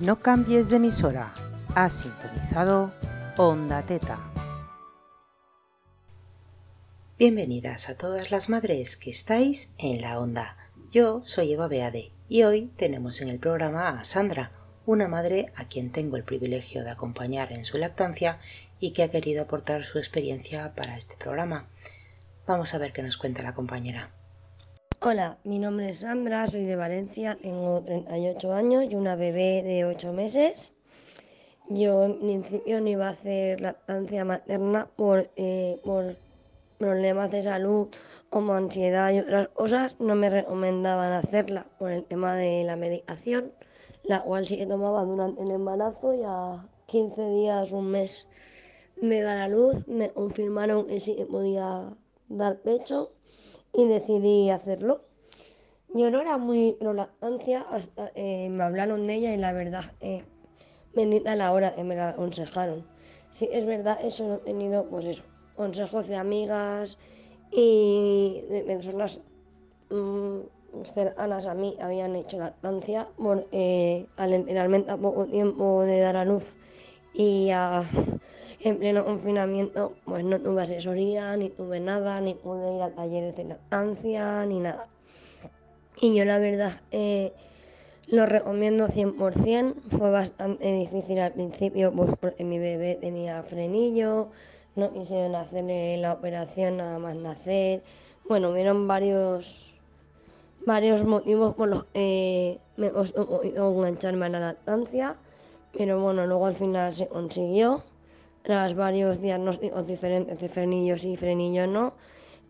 No cambies de emisora. Has sintonizado Onda Teta. Bienvenidas a todas las madres que estáis en la onda. Yo soy Eva Beade y hoy tenemos en el programa a Sandra, una madre a quien tengo el privilegio de acompañar en su lactancia y que ha querido aportar su experiencia para este programa. Vamos a ver qué nos cuenta la compañera. Hola, mi nombre es Sandra, soy de Valencia, tengo 38 años y una bebé de 8 meses. Yo en principio no iba a hacer lactancia materna por, eh, por problemas de salud como ansiedad y otras cosas. No me recomendaban hacerla por el tema de la medicación, la cual sí que tomaba durante el embarazo y a 15 días, un mes me da la luz, me confirmaron que sí que podía dar pecho y decidí hacerlo. Yo no era muy lactancia, hasta eh, me hablaron de ella y la verdad, eh, bendita la hora que me la aconsejaron. Sí, es verdad, eso no he tenido, pues eso, consejos de amigas y de personas mmm, cercanas a mí habían hecho lactancia por, eh, al enterarme a poco tiempo de dar a luz y a en pleno confinamiento pues no tuve asesoría, ni tuve nada, ni pude ir a talleres de lactancia, ni nada. Y yo la verdad eh, lo recomiendo 100%, fue bastante difícil al principio pues porque mi bebé tenía frenillo, no quisieron hacerle la operación nada más nacer. Bueno, hubieron varios varios motivos por los que me costó engancharme a la lactancia, pero bueno, luego al final se consiguió tras varios diagnósticos diferentes de frenillos y frenillo no,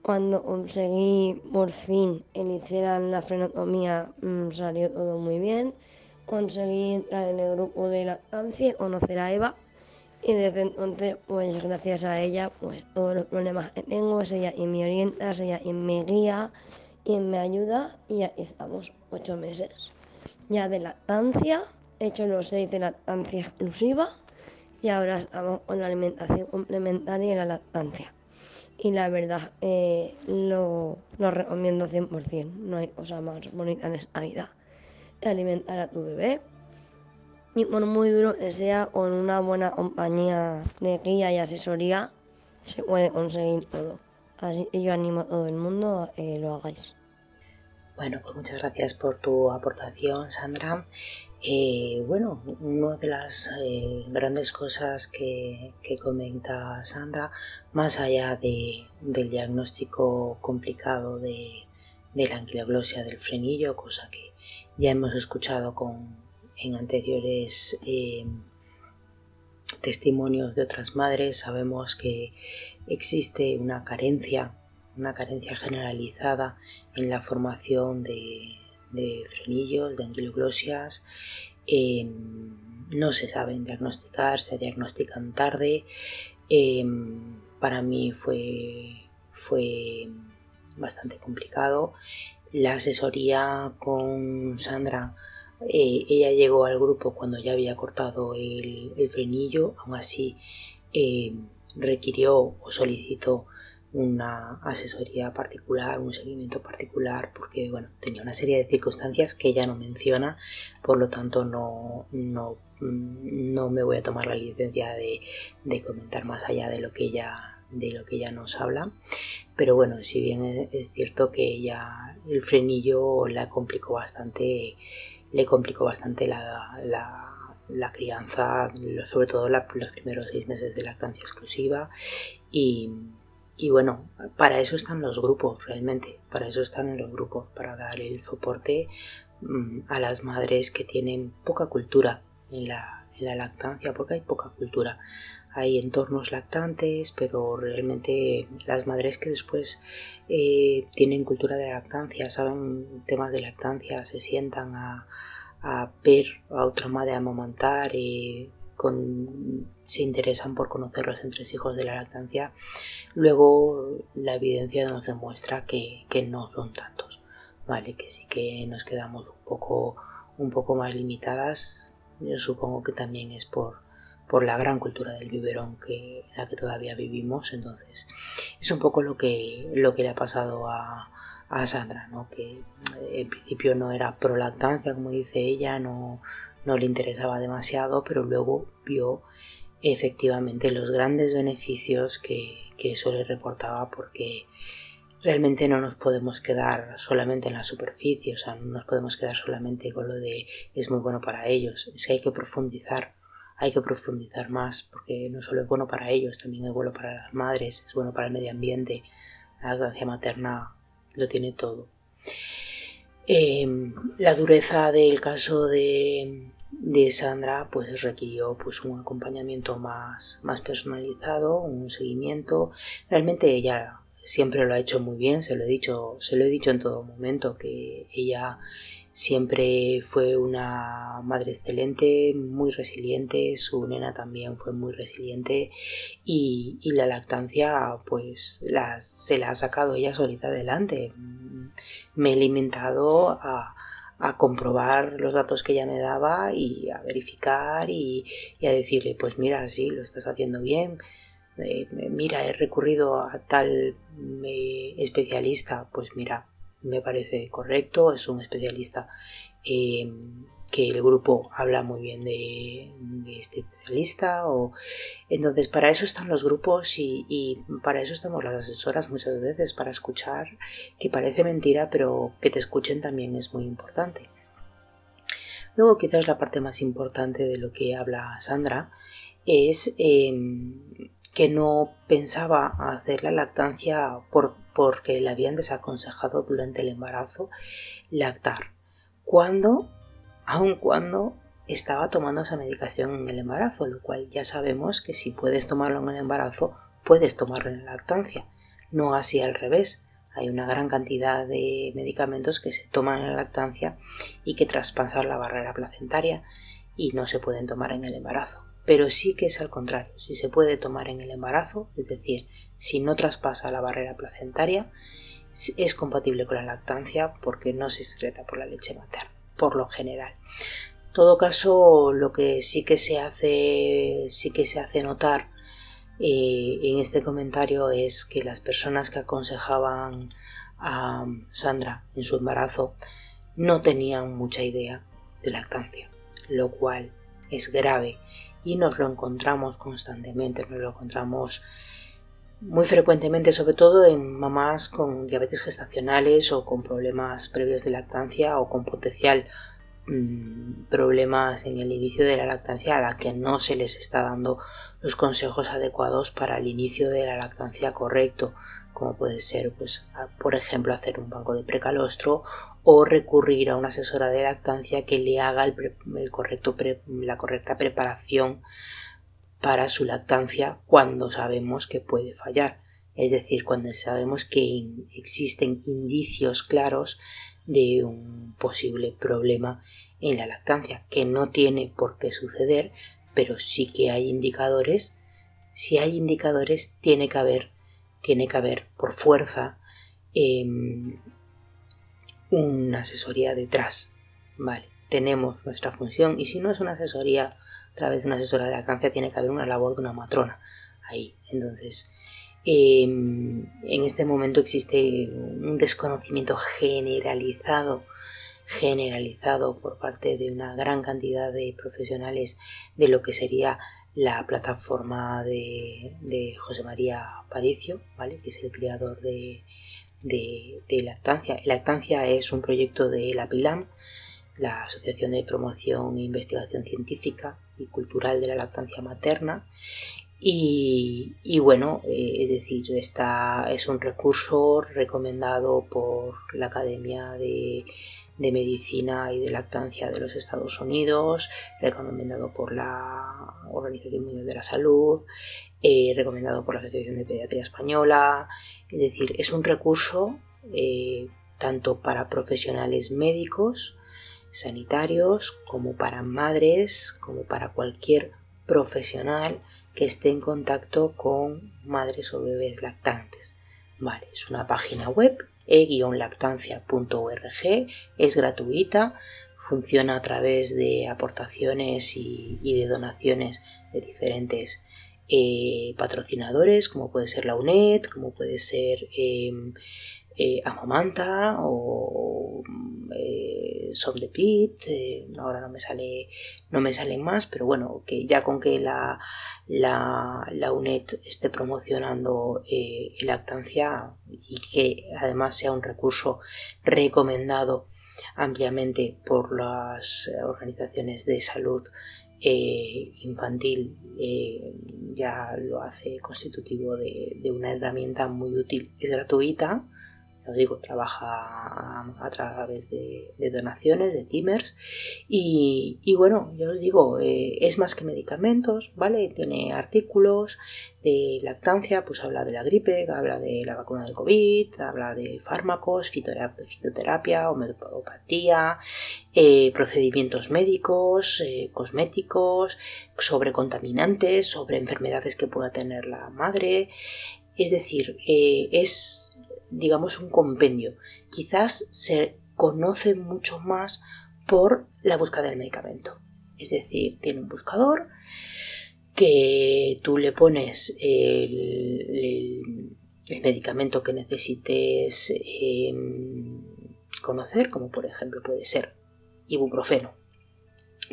cuando conseguí por fin el hicieran la frenotomía mmm, salió todo muy bien. Conseguí entrar en el grupo de lactancia, conocer a Eva. Y desde entonces, pues gracias a ella, pues todos los problemas que tengo, es ella y me orienta, es ella y me guía y me ayuda. Y aquí estamos, ocho meses ya de lactancia, he hecho los seis de lactancia exclusiva y ahora estamos con la alimentación complementaria y la lactancia. Y la verdad, eh, lo, lo, recomiendo 100%. No hay cosa más bonita en esta vida. Alimentar a tu bebé. Y por muy duro que sea, con una buena compañía de guía y asesoría, se puede conseguir todo. Así que yo animo a todo el mundo a que lo hagáis. Bueno, pues muchas gracias por tu aportación, Sandra. Eh, bueno, una de las eh, grandes cosas que, comenta Sandra, más allá de, del diagnóstico complicado de, de, la anquiloglosia del frenillo, cosa que ya hemos escuchado con, en anteriores eh, testimonios de otras madres, sabemos que existe una carencia, una carencia generalizada en la formación de, de frenillos, de anquiloglosias. Em, no se saben diagnosticar, se diagnostican tarde. Em, para mí fue, fue bastante complicado. La asesoría con Sandra, eh, ella llegó al grupo cuando ya había cortado el, el frenillo, aún así em, requirió o solicitó una asesoría particular, un seguimiento particular, porque bueno, tenía una serie de circunstancias que ella no menciona, por lo tanto no, no, mm, no me voy a tomar la licencia de, de, comentar más allá de lo que ella de lo que ella nos habla. Pero bueno si bien es cierto que ella el frenillo la complicó bastante le complicó bastante la, la, la crianza sobre todo los primeros seis meses de lactancia exclusiva y y bueno, para eso están los grupos realmente, para eso están los grupos, para dar el soporte mm, a las madres que tienen poca cultura en la, en la lactancia, porque hay poca cultura. Hay entornos lactantes, pero realmente las madres que después eh, tienen cultura de lactancia, saben temas de lactancia, se sientan a, a ver a otra madre amamantar se interesan por conocer los entresijos de la lactancia, luego la evidencia nos demuestra que, no son tantos, ¿vale? Que sí que nos quedamos un poco, un poco más limitadas. Yo supongo que también es por, por la gran cultura del biberón que, en la que todavía vivimos. Entonces, es un poco lo que, lo que le ha pasado a, a Sandra, ¿no? que en principio no era pro lactancia, como dice ella, no, no le interesaba demasiado, pero luego vio efectivamente los grandes beneficios que, que eso le reportaba porque realmente no nos podemos quedar solamente en la superficie, o sea, no nos podemos quedar solamente con lo de es muy bueno para ellos, es que hay que profundizar, hay que profundizar más, porque no solo es bueno para ellos, también es bueno para las madres, es bueno para el medio ambiente, la lactancia materna lo tiene todo. Em, la dureza del caso de, de Sandra pues requirió pues un acompañamiento más, más personalizado, un seguimiento. Realmente ella siempre lo ha hecho muy bien, se lo he dicho, se lo he dicho en todo momento, que ella siempre fue una madre excelente, muy resiliente, su nena también fue muy resiliente y, la lactancia pues se la ha sacado ella solita adelante. Me he alimentado a, a comprobar los datos que ella me daba y a verificar y, a decirle, pues mira, sí, lo estás haciendo bien, eh, mira, he recurrido a tal eh, especialista, pues mira, me parece correcto, es un especialista eh, que el grupo habla muy bien de, este especialista entonces para eso están los grupos y, para eso estamos las asesoras muchas veces para escuchar que parece mentira pero que te escuchen también es muy importante. Luego quizás la parte más importante de lo que habla Sandra es em, que no pensaba hacer la lactancia por, porque le habían desaconsejado durante el embarazo lactar. Cuando aun cuando estaba tomando esa medicación en el embarazo, lo cual ya sabemos que si puedes tomarlo en el embarazo, puedes tomarlo en la lactancia, no así al revés. Hay una gran cantidad de medicamentos que se toman en la lactancia y que traspasan la barrera placentaria y no se pueden tomar en el embarazo. Pero sí que es al contrario, si se puede tomar en el embarazo, es decir, si no traspasa la barrera placentaria, es compatible con la lactancia porque no se excreta por la leche materna por lo general. En todo caso, lo que sí que se hace, sí que se hace notar eh, en este comentario es que las personas que aconsejaban a Sandra en su embarazo no tenían mucha idea de lactancia, lo cual es grave y nos lo encontramos constantemente, nos lo encontramos muy frecuentemente, sobre todo en mamás con diabetes gestacionales o con problemas previos de lactancia o con potencial mm, problemas en el inicio de la lactancia a la que no se les está dando los consejos adecuados para el inicio de la lactancia correcto, como puede ser, pues, por ejemplo, hacer un banco de precalostro o recurrir a una asesora de lactancia que le haga el, correcto la correcta preparación para su lactancia cuando sabemos que puede fallar, es decir, cuando sabemos que existen indicios claros de un posible problema en la lactancia, que no tiene por qué suceder, pero sí que hay indicadores. Si hay indicadores, tiene que haber, tiene que haber por fuerza em, una asesoría detrás. Vale, tenemos nuestra función y si no es una asesoría a través de una asesora de lactancia tiene que haber una labor de una matrona ahí. Entonces, em, en este momento existe un desconocimiento generalizado generalizado por parte de una gran cantidad de profesionales de lo que sería la plataforma de, José María Paricio, ¿vale? que es el creador de, de, Lactancia. Lactancia es un proyecto de la PILAM, la Asociación de Promoción e Investigación Científica y Cultural de la Lactancia Materna. Y, bueno, eh, es decir, esta es un recurso recomendado por la Academia de, Medicina y de Lactancia de los Estados Unidos, recomendado por la Organización Mundial de la Salud, eh, recomendado por la Asociación de Pediatría Española. Es decir, es un recurso eh, tanto para profesionales médicos sanitarios, como para madres, como para cualquier profesional que esté en contacto con madres o bebés lactantes. Vale, es una página web e-lactancia.org, es gratuita, funciona a través de aportaciones y, de donaciones de diferentes eh, patrocinadores, como puede ser la UNED, como puede ser em, eh, Amamanta o eh, de Pit, eh, ahora no me sale no me salen más, pero bueno, que ya con que la, la, la UNED esté promocionando eh, lactancia y que además sea un recurso recomendado ampliamente por las organizaciones de salud eh, infantil ya lo hace constitutivo de, de, una herramienta muy útil y gratuita os digo, trabaja a través de, donaciones, de timers. Y, bueno, yo os digo, eh, es más que medicamentos, ¿vale? Tiene artículos de lactancia, pues habla de la gripe, habla de la vacuna del COVID, habla de fármacos, fitoterapia, homeopatía, eh, procedimientos médicos, eh, cosméticos, sobre contaminantes, sobre enfermedades que pueda tener la madre. Es decir, es digamos, un compendio. Quizás se conoce mucho más por la búsqueda del medicamento. Es decir, tiene un buscador que tú le pones el, medicamento que necesites em, conocer, como por ejemplo puede ser ibuprofeno.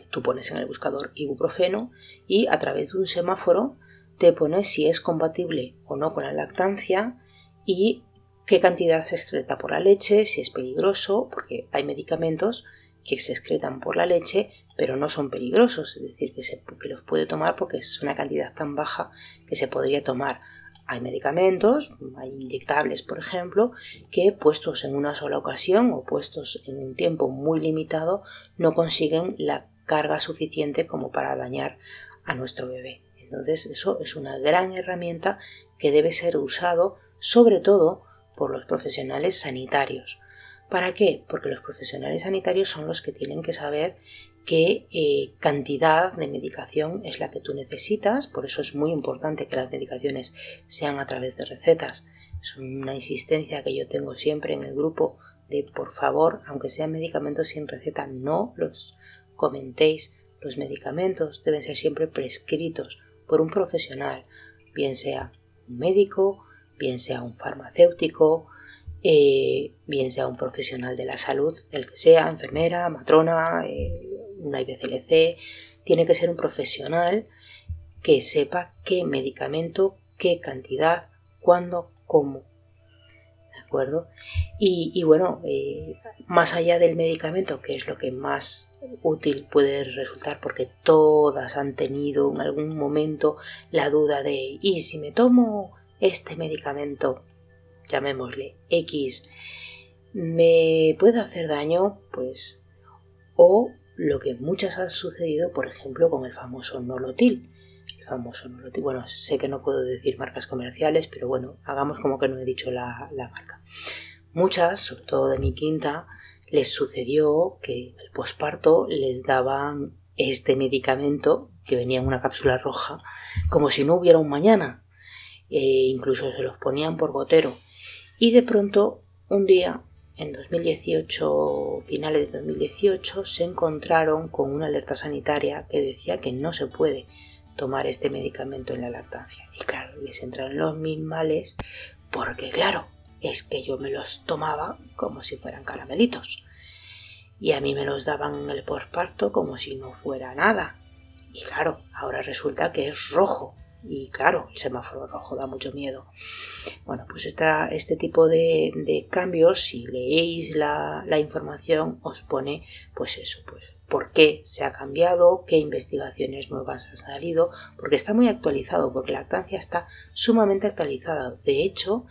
Tú pones en el buscador ibuprofeno y a través de un semáforo te pones si es compatible o no con la lactancia y qué cantidad se excreta por la leche, si es peligroso, porque hay medicamentos que se excretan por la leche, pero no son peligrosos, es decir, que, se, los puede tomar porque es una cantidad tan baja que se podría tomar. Hay medicamentos, hay inyectables, por ejemplo, que puestos en una sola ocasión o puestos en un tiempo muy limitado no consiguen la carga suficiente como para dañar a nuestro bebé. Entonces, eso es una gran herramienta que debe ser usado sobre todo por los profesionales sanitarios. ¿Para qué? Porque los profesionales sanitarios son los que tienen que saber qué eh, cantidad de medicación es la que tú necesitas, por eso es muy importante que las medicaciones sean a través de recetas. Es una insistencia que yo tengo siempre en el grupo de por favor, aunque sean medicamentos sin receta, no los comentéis. Los medicamentos deben ser siempre prescritos por un profesional, bien sea un médico, bien sea un farmacéutico, eh, bien sea un profesional de la salud, el que sea, enfermera, matrona, eh, una IBCLC, tiene que ser un profesional que sepa qué medicamento, qué cantidad, cuándo, cómo. ¿De acuerdo? Y, bueno, eh, más allá del medicamento, que es lo que más útil puede resultar, porque todas han tenido en algún momento la duda de, ¿y si me tomo este medicamento, llamémosle X, me puede hacer daño, pues, o lo que muchas ha sucedido, por ejemplo, con el famoso nolotil. El famoso nolotil. Bueno, sé que no puedo decir marcas comerciales, pero bueno, hagamos como que no he dicho la, la marca. Muchas, sobre todo de mi quinta, les sucedió que el posparto les daban este medicamento que venía en una cápsula roja, como si no hubiera un mañana e incluso se los ponían por gotero. Y de pronto, un día, en 2018, finales de 2018, se encontraron con una alerta sanitaria que decía que no se puede tomar este medicamento en la lactancia. Y claro, les entraron los mil males porque claro, es que yo me los tomaba como si fueran caramelitos. Y a mí me los daban en el posparto como si no fuera nada. Y claro, ahora resulta que es rojo y claro, el semáforo rojo da mucho miedo. Bueno, pues esta, este tipo de, cambios, si leéis la, la, información, os pone, pues eso, pues por qué se ha cambiado, qué investigaciones nuevas han salido, porque está muy actualizado, porque la lactancia está sumamente actualizada. De hecho,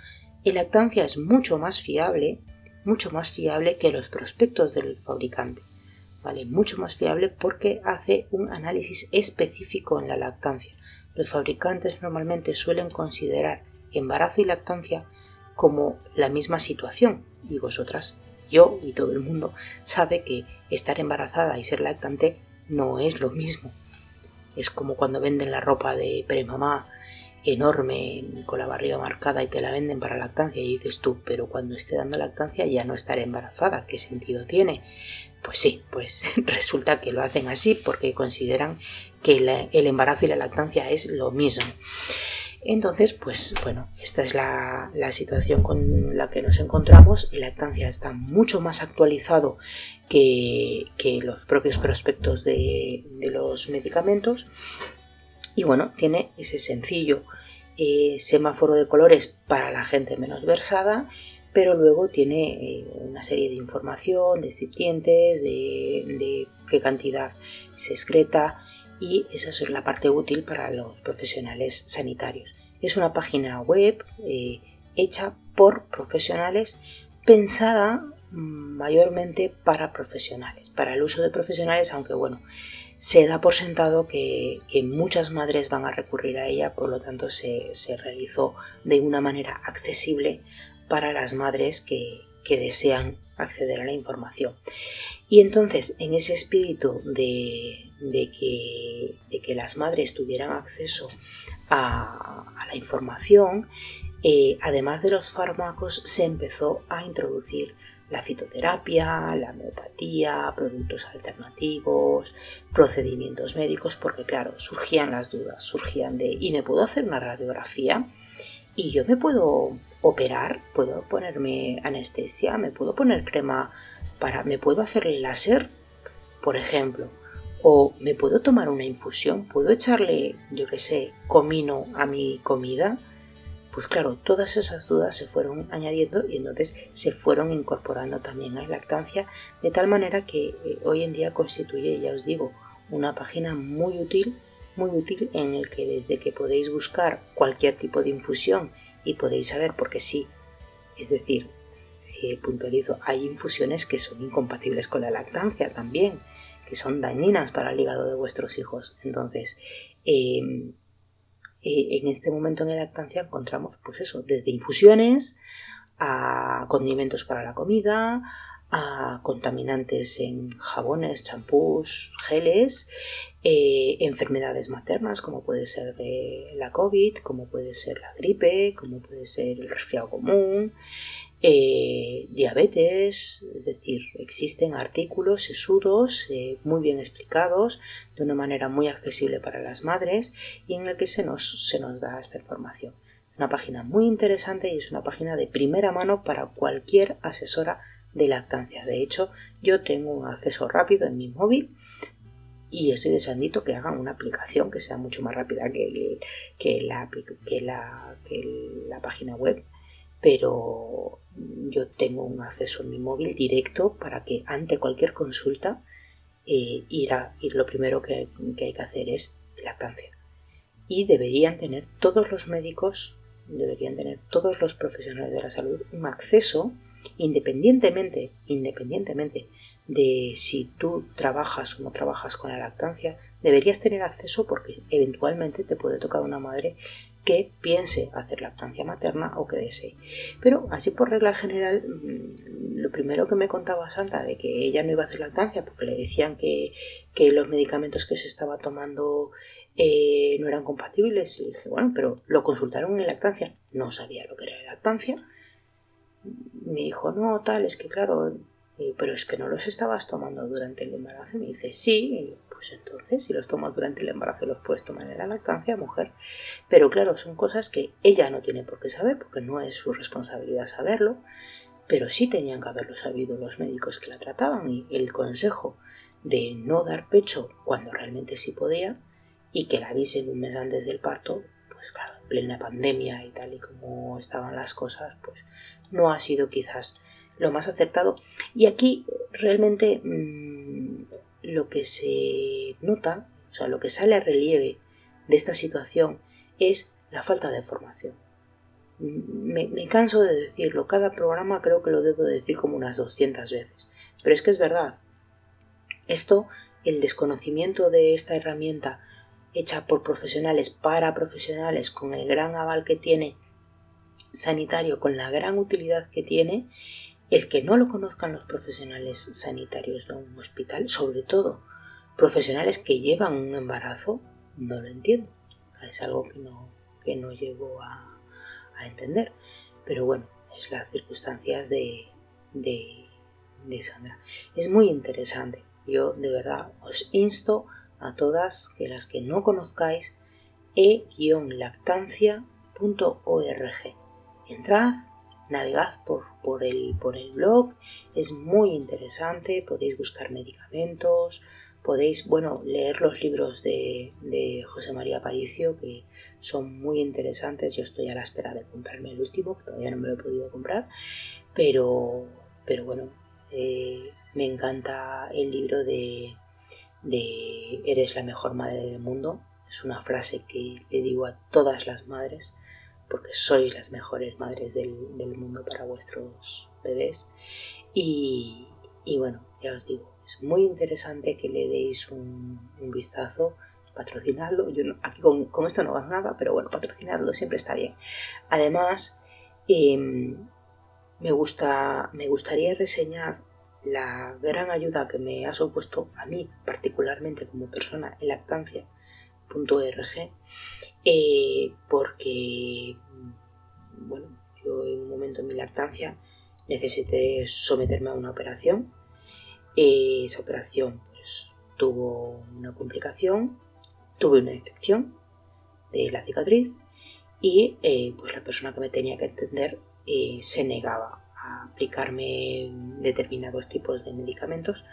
la lactancia es mucho más fiable, mucho más fiable que los prospectos del fabricante. ¿Vale? Mucho más fiable porque hace un análisis específico en la lactancia los fabricantes normalmente suelen considerar embarazo y lactancia como la misma situación y vosotras, yo y todo el mundo sabe que estar embarazada y ser lactante no es lo mismo. Es como cuando venden la ropa de premamá enorme con la barriga marcada y te la venden para lactancia y dices tú, pero cuando esté dando lactancia ya no estaré embarazada, ¿qué sentido tiene? Pues sí, pues resulta que lo hacen así porque consideran que el embarazo y la lactancia es lo mismo. Entonces, pues bueno, esta es la, situación con la que nos encontramos. La lactancia está mucho más actualizado que, los propios prospectos de, los medicamentos. Y bueno, tiene ese sencillo eh, semáforo de colores para la gente menos versada, pero luego tiene eh, una serie de información, de excipientes, de, de qué cantidad se excreta y esa es la parte útil para los profesionales sanitarios. Es una página web eh, hecha por profesionales pensada mm, mayormente para profesionales, para el uso de profesionales, aunque bueno, se da por sentado que, muchas madres van a recurrir a ella, por lo tanto se, realizó de una manera accesible para las madres que, que desean acceder a la información. Y entonces, en ese espíritu de, de que, las madres tuvieran acceso a, la información, eh, además de los fármacos, se empezó a introducir la fitoterapia, la homeopatía, productos alternativos, procedimientos médicos, porque claro, surgían las dudas, surgían de, ¿y me puedo hacer una radiografía? ¿Y yo me puedo operar? ¿Puedo ponerme anestesia? ¿Me puedo poner crema para... ¿Me puedo hacer láser? Por ejemplo. O me puedo tomar una infusión, puedo echarle, yo qué sé, comino a mi comida. Pues claro, todas esas dudas se fueron añadiendo y entonces se fueron incorporando también a la lactancia, de tal manera que eh, hoy en día constituye, ya os digo, una página muy útil, muy útil en el que desde que podéis buscar cualquier tipo de infusión y podéis saber porque sí, es decir, eh, puntualizo, hay infusiones que son incompatibles con la lactancia también que son dañinas para el hígado de vuestros hijos. Entonces, em, eh, en este momento en la lactancia encontramos, pues eso, desde infusiones a condimentos para la comida, a contaminantes en jabones, champús, geles, eh, enfermedades maternas como puede ser la COVID, como puede ser la gripe, como puede ser el resfriado común, eh, diabetes, es decir, existen artículos sesudos eh, muy bien explicados de una manera muy accesible para las madres y en el que se nos, se nos da esta información. Una página muy interesante y es una página de primera mano para cualquier asesora de lactancia. De hecho, yo tengo un acceso rápido en mi móvil y estoy deseando que hagan una aplicación que sea mucho más rápida que, que, la, que, la, que la página web pero yo tengo un acceso en mi móvil directo para que ante cualquier consulta eh, ir, ir lo primero que, que, hay que hacer es lactancia. Y deberían tener todos los médicos, deberían tener todos los profesionales de la salud un acceso independientemente, independientemente de si tú trabajas o no trabajas con la lactancia, deberías tener acceso porque eventualmente te puede tocar una madre que piense hacer lactancia materna o que desee. Pero así por regla general, mm, lo primero que me contaba Santa de que ella no iba a hacer lactancia porque le decían que, los medicamentos que se estaba tomando eh, no eran compatibles, y dije, bueno, pero lo consultaron en lactancia, no sabía lo que era la lactancia. Me dijo, no, tal, es que claro, pero es que no los estabas tomando durante el embarazo. Y me dice, sí, pues entonces si los tomas durante el embarazo los puedes tomar en la lactancia, mujer. Pero claro, son cosas que ella no tiene por qué saber porque no es su responsabilidad saberlo, pero sí tenían que haberlo sabido los médicos que la trataban y el consejo de no dar pecho cuando realmente sí podía y que la avisen un mes antes del parto, claro, en plena pandemia y tal y como estaban las cosas, pues no ha sido quizás lo más acertado. Y aquí realmente mm, lo que se nota, o sea, lo que sale a relieve de esta situación es la falta de formación. Me, canso de decirlo, cada programa creo que lo debo decir como unas 200 veces, pero es que es verdad. Esto, el desconocimiento de esta herramienta hecha por profesionales para profesionales, con el gran aval que tiene sanitario, con la gran utilidad que tiene, el que no lo conozcan los profesionales sanitarios de un hospital, sobre todo profesionales que llevan un embarazo, no lo entiendo. Es algo que no, que no llego a, entender. Pero bueno, es las circunstancias de, de, de Sandra. Es muy interesante. Yo de verdad os insto a todas que las que no conozcáis e-lactancia Entrad, navegad por, por, el, por el blog, es muy interesante, podéis buscar medicamentos, podéis, bueno, leer los libros de, de, José María Paricio, que son muy interesantes. Yo estoy a la espera de comprarme el último, que todavía no me lo he podido comprar, pero, pero bueno, eh, me encanta el libro de, de Eres la mejor madre del mundo. Es una frase que le digo a todas las madres, porque sois las mejores madres del, mundo para vuestros bebés. Y, bueno, ya os digo, es muy interesante que le deis un, vistazo patrocinarlo. Yo aquí con, esto no gano nada, pero bueno, patrocinarlo siempre está bien. Además, em, me, gusta, me gustaría reseñar la gran ayuda que me ha supuesto a mí, particularmente como persona en lactancia.org, eh, porque, bueno, yo en un momento en mi lactancia necesité someterme a una operación. Eh, esa operación pues, tuvo una complicación, tuve una infección de la cicatriz y eh, pues la persona que me tenía que entender se negaba aplicarme determinados tipos de medicamentos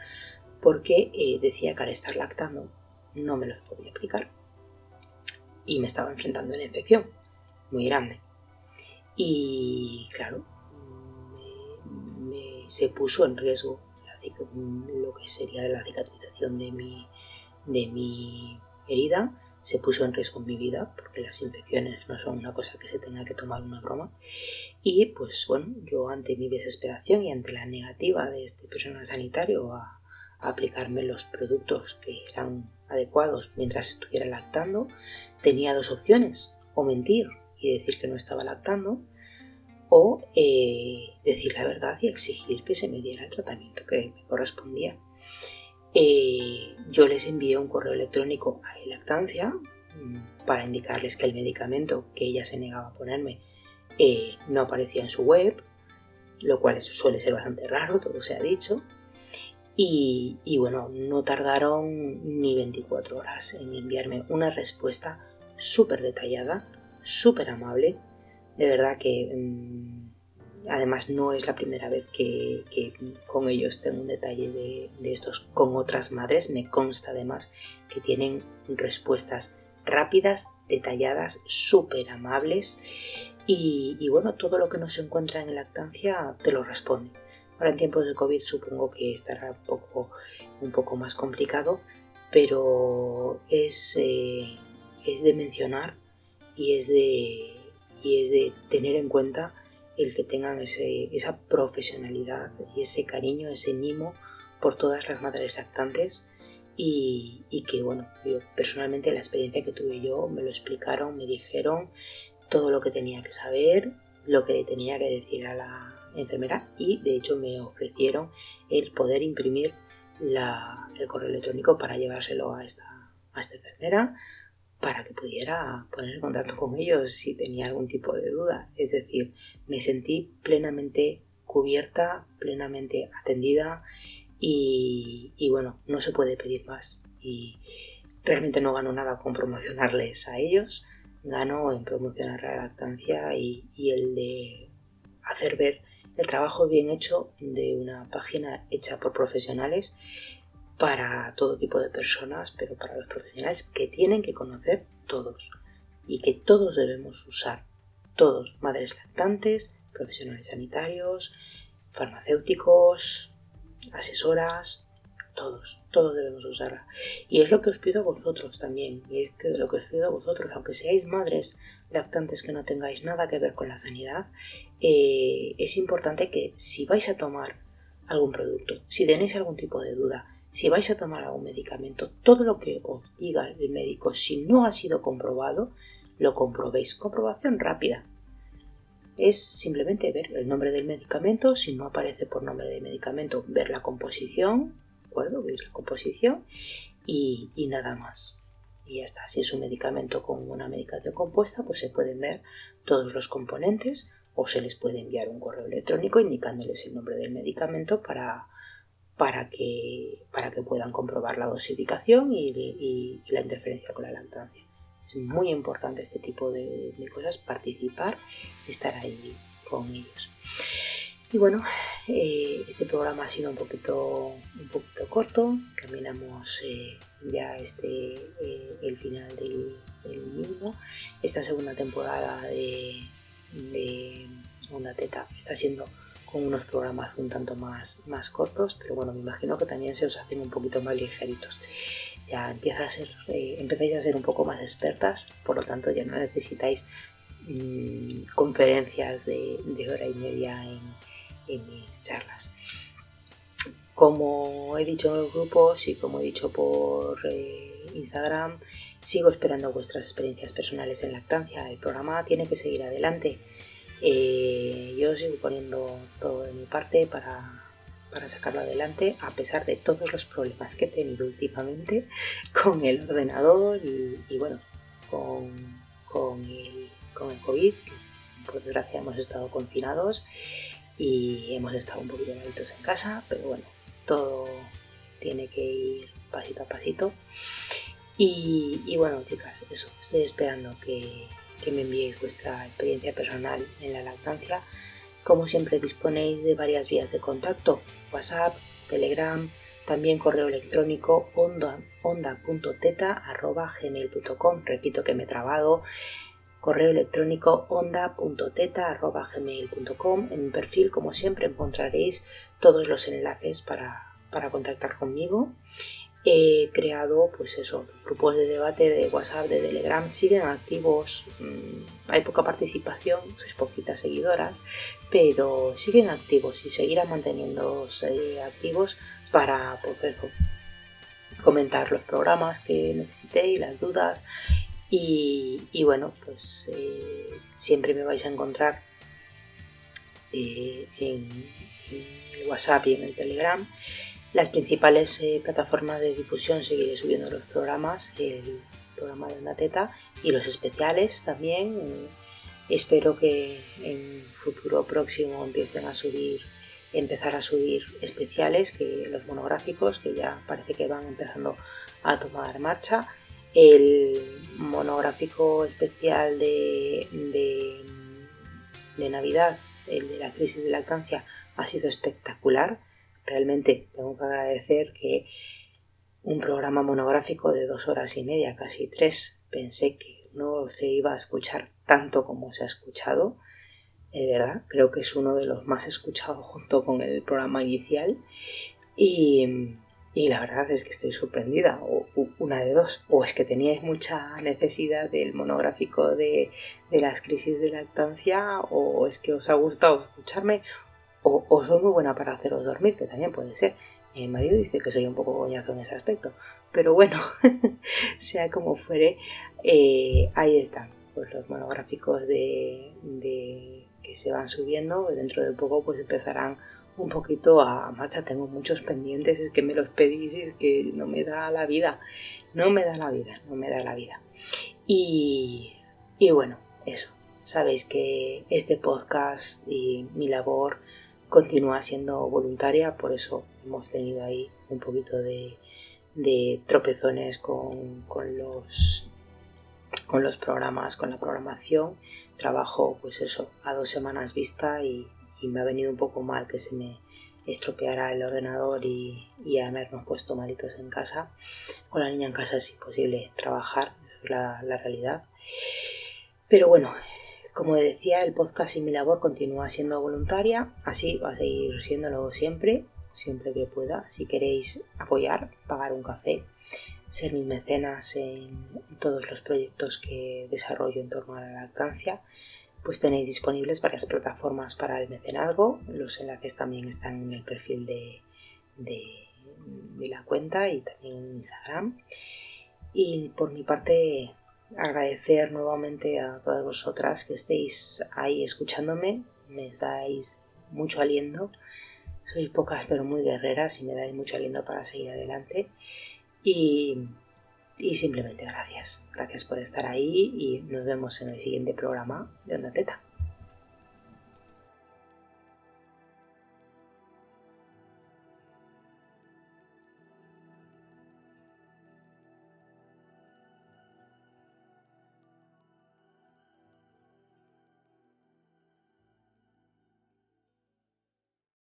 porque eh, decía que al estar lactando no me los podía aplicar y me estaba enfrentando a una infección muy grande. Y claro, se puso en riesgo lo que sería la cicatrización de mi, de mi herida se puso en riesgo mi vida, porque las infecciones no son una cosa que se tenga que tomar una broma. Y pues bueno, yo ante mi desesperación y ante la negativa de este personal sanitario a, aplicarme los productos que eran adecuados mientras estuviera lactando, tenía dos opciones, o mentir y decir que no estaba lactando, o eh, decir la verdad y exigir que se me diera el tratamiento que me correspondía. Eh, yo les envié un correo electrónico a lactancia mm, para indicarles que el medicamento que ella se negaba a ponerme eh, no aparecía en su web, lo cual suele ser bastante raro, todo se ha dicho. Y, bueno, no tardaron ni 24 horas en enviarme una respuesta súper detallada, súper amable. De verdad que mm, Además, no es la primera vez que, con ellos tengo un detalle de, estos con otras madres. Me consta además que tienen respuestas rápidas, detalladas, súper amables y, bueno, todo lo que no se encuentra en lactancia te lo responde. Ahora en tiempos de COVID supongo que estará un poco, un poco más complicado, pero es, eh, es de mencionar y es de, y es de tener en cuenta el que tengan esa profesionalidad y ese cariño, ese mimo por todas las madres lactantes. Y, que bueno, yo personalmente la experiencia que tuve yo me lo explicaron, me dijeron todo lo que tenía que saber, lo que le tenía que decir a la enfermera y de hecho me ofrecieron el poder imprimir el correo electrónico para llevárselo a esta, a esta enfermera para que pudiera poner en contacto con ellos si tenía algún tipo de duda. Es decir, me sentí plenamente cubierta, plenamente atendida y, bueno, no se puede pedir más. Y realmente no gano nada con promocionarles a ellos, gano en promocionar la lactancia y, y el de hacer ver el trabajo bien hecho de una página hecha por profesionales para todo tipo de personas, pero para los profesionales que tienen que conocer todos y que todos debemos usar. Todos, madres lactantes, profesionales sanitarios, farmacéuticos, asesoras, todos, todos debemos usarla. Y es lo que os pido a vosotros también, y es que lo que os pido a vosotros, aunque seáis madres lactantes que no tengáis nada que ver con la sanidad, eh, es importante que si vais a tomar algún producto, si tenéis algún tipo de duda, si vais a tomar algún medicamento, todo lo que os diga el médico, si no ha sido comprobado, lo comprobéis. Comprobación rápida. Es simplemente ver el nombre del medicamento, si no aparece por nombre de medicamento, ver la composición, ¿de acuerdo? Veis la composición y, y nada más. Y ya está. Si es un medicamento con una medicación compuesta, pues se pueden ver todos los componentes o se les puede enviar un correo electrónico indicándoles el nombre del medicamento para, para que, para que puedan comprobar la dosificación y, la interferencia con la lactancia. Es muy importante este tipo de, cosas, participar, estar ahí con ellos. Y bueno, eh, este programa ha sido un poquito, un poquito corto, caminamos eh, ya este, eh, el final del, mismo. Esta segunda temporada de, de Teta está siendo con unos programas un tanto más, más cortos, pero bueno, me imagino que también se os hacen un poquito más ligeritos. Ya empieza a ser, eh, empezáis a ser un poco más expertas, por lo tanto ya no necesitáis mm, conferencias de, hora y media en, mis charlas. Como he dicho en los grupos y como he dicho por eh, Instagram, sigo esperando vuestras experiencias personales en lactancia. El programa tiene que seguir adelante. Eh, yo sigo poniendo todo de mi parte para, sacarlo adelante, a pesar de todos los problemas que he tenido últimamente con el ordenador y, bueno, con, el, con el COVID, por desgracia hemos estado confinados y hemos estado un poquito malitos en casa, pero bueno, todo tiene que ir pasito a pasito. Y bueno, chicas, eso, estoy esperando que, que me enviéis vuestra experiencia personal en la lactancia. Como siempre disponéis de varias vías de contacto, WhatsApp, Telegram, también correo electrónico onda.teta.gmail.com. Repito que me he trabado. Correo electrónico onda.teta.gmail.com. En mi perfil, como siempre, encontraréis todos los enlaces para, para contactar conmigo he creado pues eso, grupos de debate de WhatsApp, de Telegram, siguen activos, mm, hay poca participación, sois poquitas seguidoras, pero siguen activos y seguirán manteniéndose activos para pues comentar los programas que necesitéis, las dudas. Y, bueno, pues eh, siempre me vais a encontrar eh, en, en WhatsApp y en el Telegram las principales eh, plataformas de difusión seguiré subiendo los programas, el programa de una teta y los especiales también. Espero que en futuro próximo empiecen a subir, empezar a subir especiales, que los monográficos, que ya parece que van empezando a tomar marcha. El monográfico especial de, de, de Navidad, el de la crisis de lactancia, ha sido espectacular Realmente tengo que agradecer que un programa monográfico de dos horas y media, casi tres, pensé que no se iba a escuchar tanto como se ha escuchado. De verdad, creo que es uno de los más escuchados junto con el programa inicial. Y, la verdad es que estoy sorprendida, o una de dos, o es que teníais mucha necesidad del monográfico de, de las crisis de lactancia, o es que os ha gustado escucharme, o, soy muy buena para haceros dormir, que también puede ser. Mi marido dice que soy un poco coñazo en ese aspecto. Pero bueno, sea como fuere, eh, ahí están pues, los monográficos de, que se van subiendo. Dentro de poco pues empezarán un poquito a marcha. Tengo muchos pendientes, es que me los pedís y es que no me da la vida. No me da la vida, no me da la vida. Y, y bueno, eso. Sabéis que este podcast y mi labor continúa siendo voluntaria, por eso hemos tenido ahí un poquito de, tropezones con, los con los programas, con la programación. Trabajo pues eso a dos semanas vista y, me ha venido un poco mal que se me estropeara el ordenador y, y habernos puesto malitos en casa. Con la niña en casa es imposible trabajar, la, la realidad. Pero bueno, como decía, el podcast y mi labor continúa siendo voluntaria, así va a seguir siéndolo siempre, siempre que pueda. Si queréis apoyar, pagar un café, ser mis mecenas en todos los proyectos que desarrollo en torno a la lactancia, pues tenéis disponibles varias plataformas para el mecenazgo. Los enlaces también están en el perfil de, de, de la cuenta y también en Instagram. Y por mi parte, agradecer nuevamente a todas vosotras que estéis ahí escuchándome, me dais mucho aliento, sois pocas pero muy guerreras y me dais mucho aliento para seguir adelante. Y, y simplemente gracias, gracias por estar ahí y nos vemos en el siguiente programa de Onda Teta.